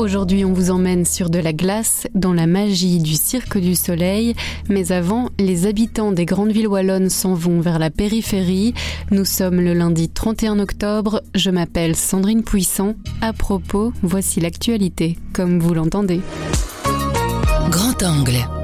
Aujourd'hui, on vous emmène sur de la glace, dans la magie du Cirque du Soleil. Mais avant, les habitants des grandes villes wallonnes s'en vont vers la périphérie. Nous sommes le lundi 31 octobre. Je m'appelle Sandrine Puissant. À propos, voici l'actualité, comme vous l'entendez. Grand angle.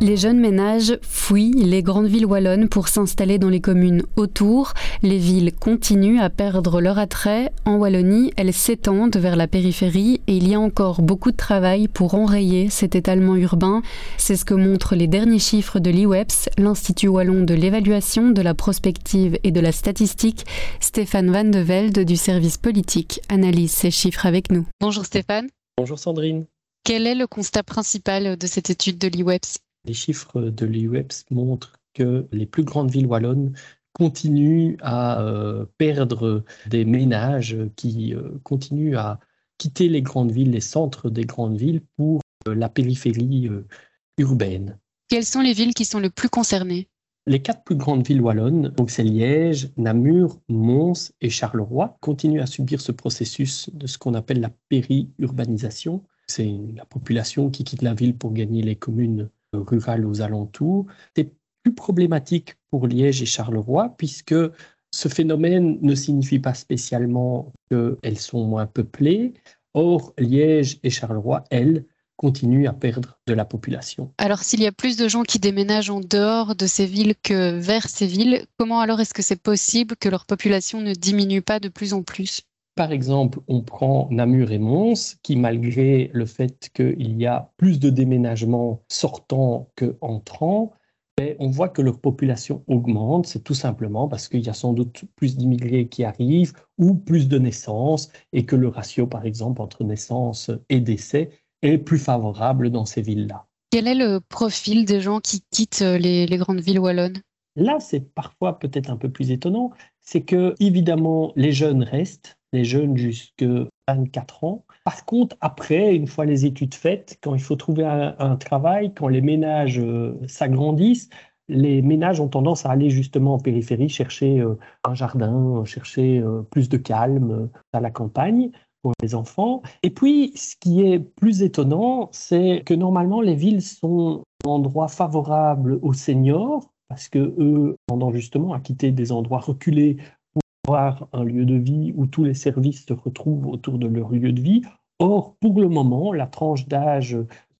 Les jeunes ménages fuient les grandes villes wallonnes pour s'installer dans les communes autour. Les villes continuent à perdre leur attrait. En Wallonie, elles s'étendent vers la périphérie et il y a encore beaucoup de travail pour enrayer cet étalement urbain. C'est ce que montrent les derniers chiffres de l'IWEPS, l'Institut wallon de l'évaluation, de la prospective et de la statistique. Stéphane Van de Velde du service politique analyse ces chiffres avec nous. Bonjour Stéphane. Bonjour Sandrine. Quel est le constat principal de cette étude de l'IWEPS? Les chiffres de l'IUEPS montrent que les plus grandes villes wallonnes continuent à euh, perdre des ménages qui euh, continuent à quitter les grandes villes, les centres des grandes villes pour euh, la périphérie urbaine. Quelles sont les villes qui sont les plus concernées? Les quatre plus grandes villes wallonnes, donc c'est Liège, Namur, Mons et Charleroi, continuent à subir ce processus de ce qu'on appelle la périurbanisation. C'est la population qui quitte la ville pour gagner les communes rurales aux alentours. C'est plus problématique pour Liège et Charleroi puisque ce phénomène ne signifie pas spécialement qu'elles sont moins peuplées. Or, Liège et Charleroi, elles, continuent à perdre de la population. Alors, s'il y a plus de gens qui déménagent en dehors de ces villes que vers ces villes, comment alors est-ce que c'est possible que leur population ne diminue pas de plus en plus? Par exemple, on prend Namur et Mons, qui malgré le fait qu'il y a plus de déménagements sortants qu'entrants, ben, on voit que leur population augmente. C'est tout simplement parce qu'il y a sans doute plus d'immigrés qui arrivent ou plus de naissances et que le ratio, par exemple, entre naissances et décès est plus favorable dans ces villes-là. Quel est le profil des gens qui quittent les, les grandes villes wallonnes? Là, c'est parfois peut-être un peu plus étonnant. C'est que, évidemment, les jeunes restent, les jeunes jusqu'à 24 ans. Par contre, après, une fois les études faites, quand il faut trouver un, travail, quand les ménages euh, s'agrandissent, les ménages ont tendance à aller justement en périphérie chercher euh, un jardin, chercher euh, plus de calme à la campagne pour les enfants. Et puis, ce qui est plus étonnant, c'est que normalement, les villes sont un endroit favorable aux seniors parce que eux, pendant justement à quitter des endroits reculés un lieu de vie où tous les services se retrouvent autour de leur lieu de vie. Or, pour le moment, la tranche d'âge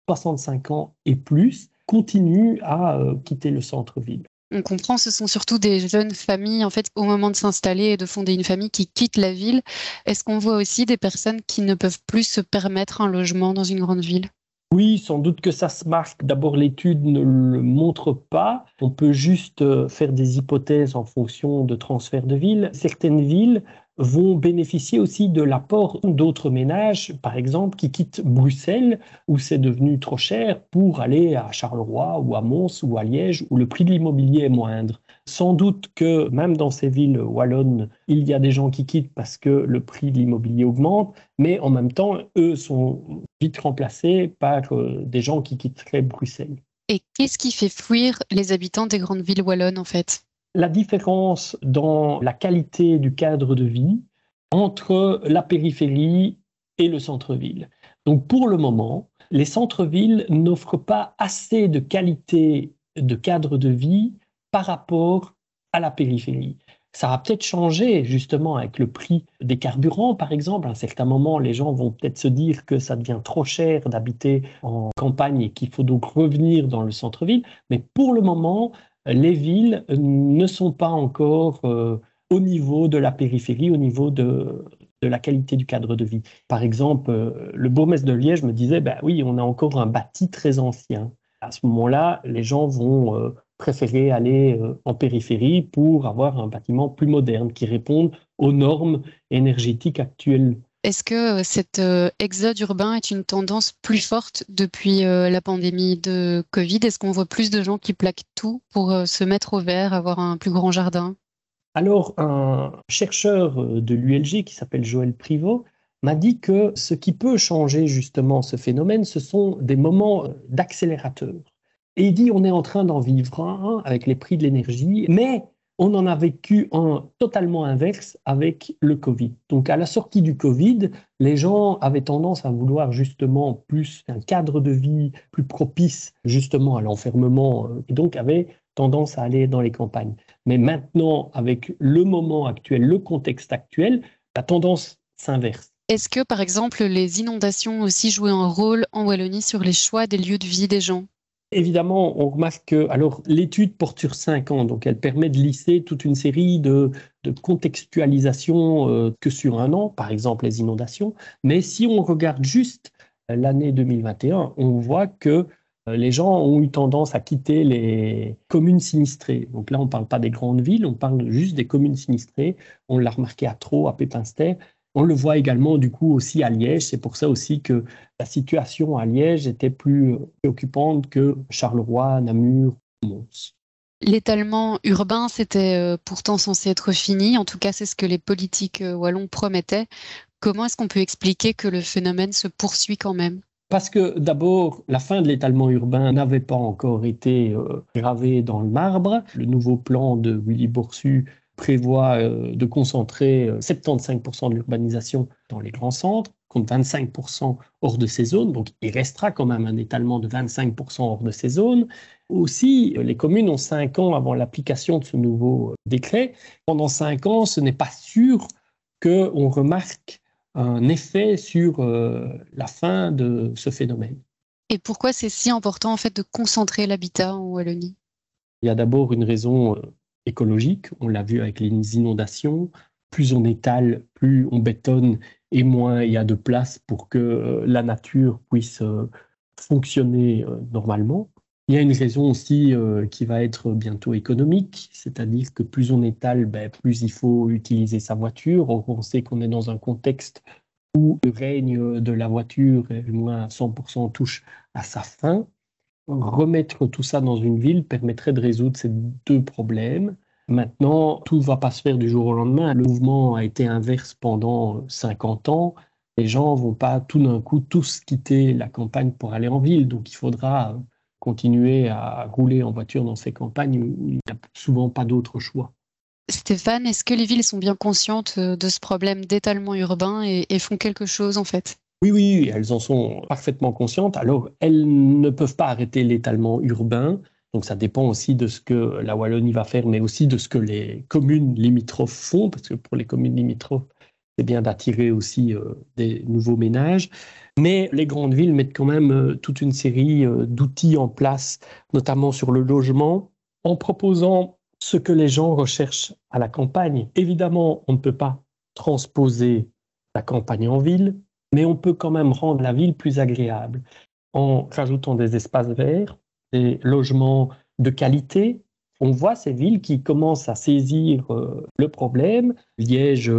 65 ans et plus continue à euh, quitter le centre-ville. On comprend, ce sont surtout des jeunes familles, en fait, au moment de s'installer et de fonder une famille qui quittent la ville. Est-ce qu'on voit aussi des personnes qui ne peuvent plus se permettre un logement dans une grande ville? Oui, sans doute que ça se marque. D'abord, l'étude ne le montre pas. On peut juste euh, faire des hypothèses en fonction de transferts de villes. Certaines villes vont bénéficier aussi de l'apport d'autres ménages, par exemple, qui quittent Bruxelles, où c'est devenu trop cher, pour aller à Charleroi ou à Mons ou à Liège, où le prix de l'immobilier est moindre. Sans doute que même dans ces villes wallonnes, il y a des gens qui quittent parce que le prix de l'immobilier augmente, mais en même temps, eux sont vite remplacés par euh, des gens qui quitteraient Bruxelles. Et qu'est-ce qui fait fuir les habitants des grandes villes wallonnes en fait? La différence dans la qualité du cadre de vie entre la périphérie et le centre-ville. Donc pour le moment, les centres-villes n'offrent pas assez de qualité de cadre de vie par rapport à la périphérie. Ça va peut-être changer justement avec le prix des carburants, par exemple. À un certain moment, les gens vont peut-être se dire que ça devient trop cher d'habiter en campagne et qu'il faut donc revenir dans le centre-ville. Mais pour le moment, les villes ne sont pas encore euh, au niveau de la périphérie, au niveau de, la qualité du cadre de vie. Par exemple, euh, le bourgmestre de Liège me disait, bah oui, on a encore un bâti très ancien. À ce moment-là, les gens vont euh, préférer aller en périphérie pour avoir un bâtiment plus moderne qui réponde aux normes énergétiques actuelles est-ce que euh, cet euh, exode urbain est une tendance plus forte depuis euh, la pandémie de Covid? Est-ce qu'on voit plus de gens qui plaquent tout pour se mettre au vert, avoir un plus grand jardin? Alors, un chercheur de l'ULG qui s'appelle Joël Privot m'a dit que ce qui peut changer justement ce phénomène, ce sont des moments d'accélérateur. Et il dit on est en train d'en vivre un avec les prix de l'énergie, mais on en a vécu un totalement inverse avec le Covid. Donc à la sortie du Covid, les gens avaient tendance à vouloir justement plus un cadre de vie plus propice justement à l'enfermement euh, et donc avaient tendance à aller dans les campagnes. Mais maintenant, avec le moment actuel, le contexte actuel, la tendance s'inverse. Est-ce que, par exemple, les inondations aussi jouaient un rôle en Wallonie sur les choix des lieux de vie des gens? Évidemment, on remarque que alors l'étude porte sur cinq ans, donc elle permet de lisser toute une série de, de contextualisations euh, que sur un an, par exemple les inondations. Mais si on regarde juste l'année 2021, on voit que euh, les gens ont eu tendance à quitter les communes sinistrées. Donc là, on ne parle pas des grandes villes, on parle juste des communes sinistrées. On l'a remarqué à Trot, à Pépinster. On le voit également du coup aussi à Liège. C'est pour ça aussi que la situation à Liège était plus préoccupante que Charleroi, Namur, Mons. L'étalement urbain, c'était euh, pourtant censé être fini. En tout cas, c'est ce que les politiques euh, wallons promettaient. Comment est-ce qu'on peut expliquer que le phénomène se poursuit quand même? Parce que d'abord, la fin de l'étalement urbain n'avait pas encore été euh, gravée dans le marbre. Le nouveau plan de Willy Boursu prévoit euh, de concentrer 75% euh, de l'urbanisation dans les grands centres, contre 25% hors de ces zones. Donc il restera quand même un étalement de 25% hors de ces zones. Aussi, les communes ont cinq ans avant l'application de ce nouveau décret. Pendant cinq ans, ce n'est pas sûr qu'on remarque un effet sur euh, la fin de ce phénomène. Et pourquoi c'est si important en fait de concentrer l'habitat en Wallonie? Il y a d'abord une raison écologique. On l'a vu avec les inondations. Plus on étale, plus on bétonne et moins il y a de place pour que euh, la nature puisse euh, fonctionner euh, normalement. Il y a une raison aussi qui va être bientôt économique, c'est-à-dire que plus on étale, ben, plus il faut utiliser sa voiture. On sait qu'on est dans un contexte où le règne de la voiture, moins à 100%, touche à sa fin remettre tout ça dans une ville permettrait de résoudre ces deux problèmes. Maintenant, tout ne va pas se faire du jour au lendemain. Le mouvement a été inverse pendant 50 ans. Les gens ne vont pas tout d'un coup tous quitter la campagne pour aller en ville. Donc il faudra continuer à rouler en voiture dans ces campagnes où il n'y a souvent pas d'autre choix. Stéphane, est-ce que les villes sont bien conscientes de ce problème d'étalement urbain et, et font quelque chose en fait? Oui, oui, elles en sont parfaitement conscientes. Alors, elles ne peuvent pas arrêter l'étalement urbain. Donc, ça dépend aussi de ce que la Wallonie va faire, mais aussi de ce que les communes limitrophes font, parce que pour les communes limitrophes, c'est bien d'attirer aussi euh, des nouveaux ménages. Mais les grandes villes mettent quand même euh, toute une série euh, d'outils en place, notamment sur le logement, en proposant ce que les gens recherchent à la campagne. Évidemment, on ne peut pas transposer la campagne en ville, mais on peut quand même rendre la ville plus agréable en rajoutant des espaces verts, des logements de qualité. On voit ces villes qui commencent à saisir euh, le problème. Liège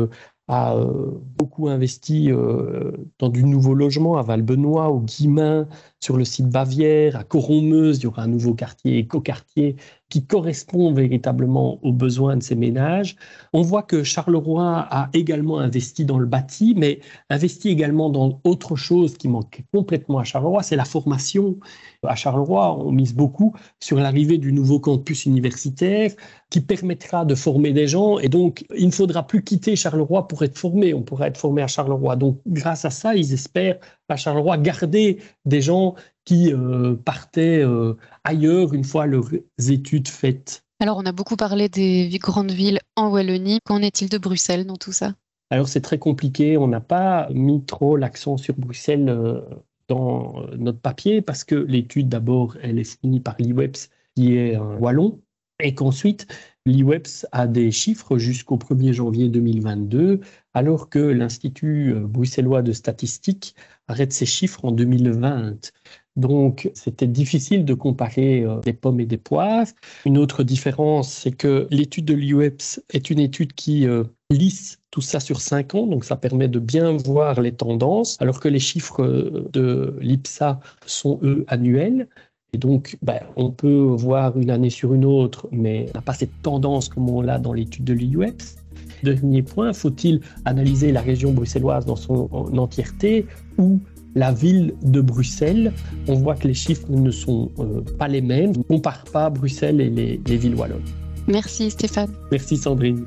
a euh, beaucoup investi euh, dans du nouveau logement à Val-Benoît, au Guimain, sur le site Bavière, à Coronmeuse, il y aura un nouveau quartier, éco-quartier, qui correspond véritablement aux besoins de ces ménages. On voit que Charleroi a également investi dans le bâti, mais investi également dans autre chose qui manque complètement à Charleroi, c'est la formation. À Charleroi, on mise beaucoup sur l'arrivée du nouveau campus universitaire qui permettra de former des gens. Et donc, il ne faudra plus quitter Charleroi pour être formé. On pourra être formé à Charleroi. Donc, grâce à ça, ils espèrent à Charleroi garder des gens qui euh, partaient euh, ailleurs une fois leurs études faites. Alors, on a beaucoup parlé des grandes villes en Wallonie. Qu'en est-il de Bruxelles dans tout ça? Alors, c'est très compliqué. On n'a pas mis trop l'accent sur Bruxelles euh, dans notre papier parce que l'étude, d'abord, elle est finie par l'IWEPS, qui est un wallon, et qu'ensuite, l'IWEPS a des chiffres jusqu'au 1er janvier 2022, alors que l'Institut bruxellois de statistique arrête ses chiffres en 2020. Donc, c'était difficile de comparer euh, des pommes et des poires. Une autre différence, c'est que l'étude de l'IUEPS est une étude qui euh, lisse tout ça sur cinq ans, donc ça permet de bien voir les tendances, alors que les chiffres euh, de l'IPSA sont, eux, annuels. Et donc, ben, on peut voir une année sur une autre, mais on n'a pas cette tendance comme on l'a dans l'étude de l'IUEX. Dernier point, faut-il analyser la région bruxelloise dans son entièreté ou la ville de Bruxelles? On voit que les chiffres ne sont euh, pas les mêmes. On ne compare pas Bruxelles et les, les villes wallonnes. Merci Stéphane. Merci Sandrine.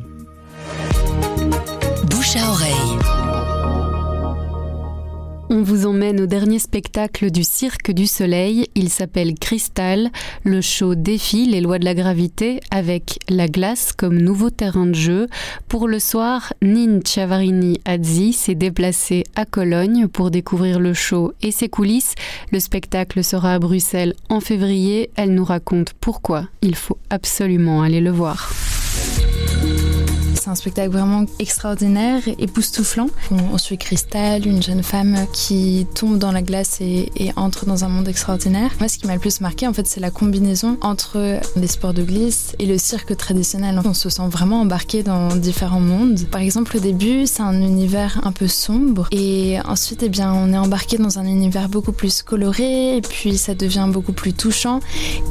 Bouche à oreille. On vous emmène au dernier spectacle du Cirque du Soleil. Il s'appelle Cristal. Le show défie les lois de la gravité avec la glace comme nouveau terrain de jeu. Pour le soir, Nin Chavarini Adzi s'est déplacée à Cologne pour découvrir le show et ses coulisses. Le spectacle sera à Bruxelles en février. Elle nous raconte pourquoi il faut absolument aller le voir. C'est un spectacle vraiment extraordinaire, époustouflant. On, suit Cristal, une jeune femme qui tombe dans la glace et, entre dans un monde extraordinaire. Moi, ce qui m'a le plus marqué, en fait, c'est la combinaison entre les sports de glisse et le cirque traditionnel. On se sent vraiment embarqué dans différents mondes. Par exemple, au début, c'est un univers un peu sombre et ensuite, eh bien, on est embarqué dans un univers beaucoup plus coloré et puis ça devient beaucoup plus touchant.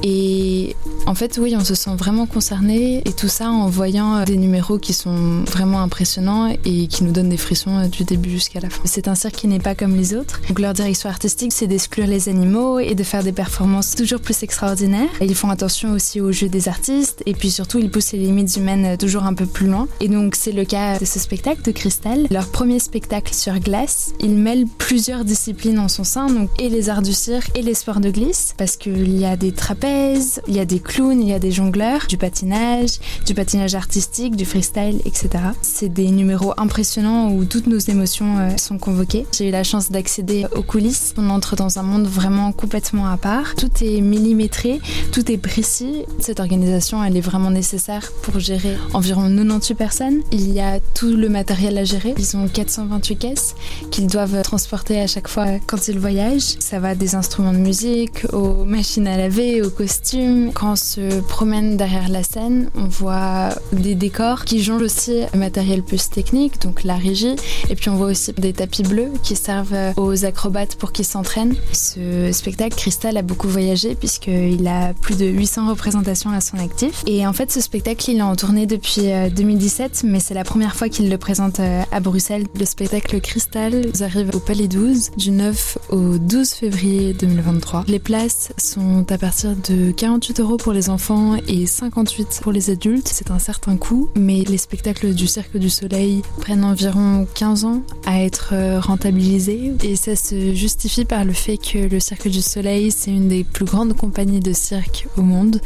Et en fait, oui, on se sent vraiment concerné et tout ça en voyant des numéros qui sont sont vraiment impressionnants et qui nous donnent des frissons euh, du début jusqu'à la fin. C'est un cirque qui n'est pas comme les autres. Donc leur direction artistique, c'est d'exclure les animaux et de faire des performances toujours plus extraordinaires. Ils font attention aussi au jeu des artistes et puis surtout ils poussent les limites humaines euh, toujours un peu plus loin. Et donc c'est le cas de ce spectacle de Cristal. Leur premier spectacle sur glace, il mêle plusieurs disciplines en son sein, donc et les arts du cirque et les sports de glisse, parce qu'il y a des trapèzes, il y a des clowns, il y a des jongleurs, du patinage, du patinage artistique, du freestyle etc. C'est des numéros impressionnants où toutes nos émotions euh, sont convoquées. J'ai eu la chance d'accéder aux coulisses. On entre dans un monde vraiment complètement à part. Tout est millimétré, tout est précis. Cette organisation, elle est vraiment nécessaire pour gérer environ 98 personnes. Il y a tout le matériel à gérer. Ils ont 428 caisses qu'ils doivent transporter à chaque fois quand ils voyagent. Ça va des instruments de musique aux machines à laver, aux costumes. Quand on se promène derrière la scène, on voit des décors qui jonglent aussi matériel plus technique, donc la régie. Et puis on voit aussi des tapis bleus qui servent aux acrobates pour qu'ils s'entraînent. Ce spectacle, Cristal a beaucoup voyagé puisqu'il a plus de 800 représentations à son actif. Et en fait, ce spectacle, il est en tournée depuis 2017, euh, mais c'est la première fois qu'il le présente euh, à Bruxelles. Le spectacle Cristal arrive au Palais 12 du 9 au 12 février 2023. Les places sont à partir de 48 euros pour les enfants et 58 pour les adultes. C'est un certain coût, mais les spectacles du Cirque du Soleil prennent environ 15 ans à être euh, rentabilisés et ça se justifie par le fait que le Cirque du Soleil c'est une des plus grandes compagnies de cirque au monde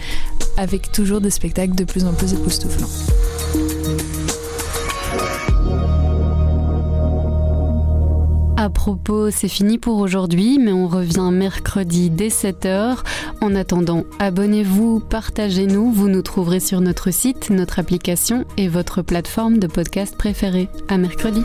avec toujours des spectacles de plus en plus époustouflants. À propos, c'est fini pour aujourd'hui, mais on revient mercredi dès 7h. En attendant, abonnez-vous, partagez-nous, vous nous trouverez sur notre site, notre application et votre plateforme de podcast préférée. À mercredi.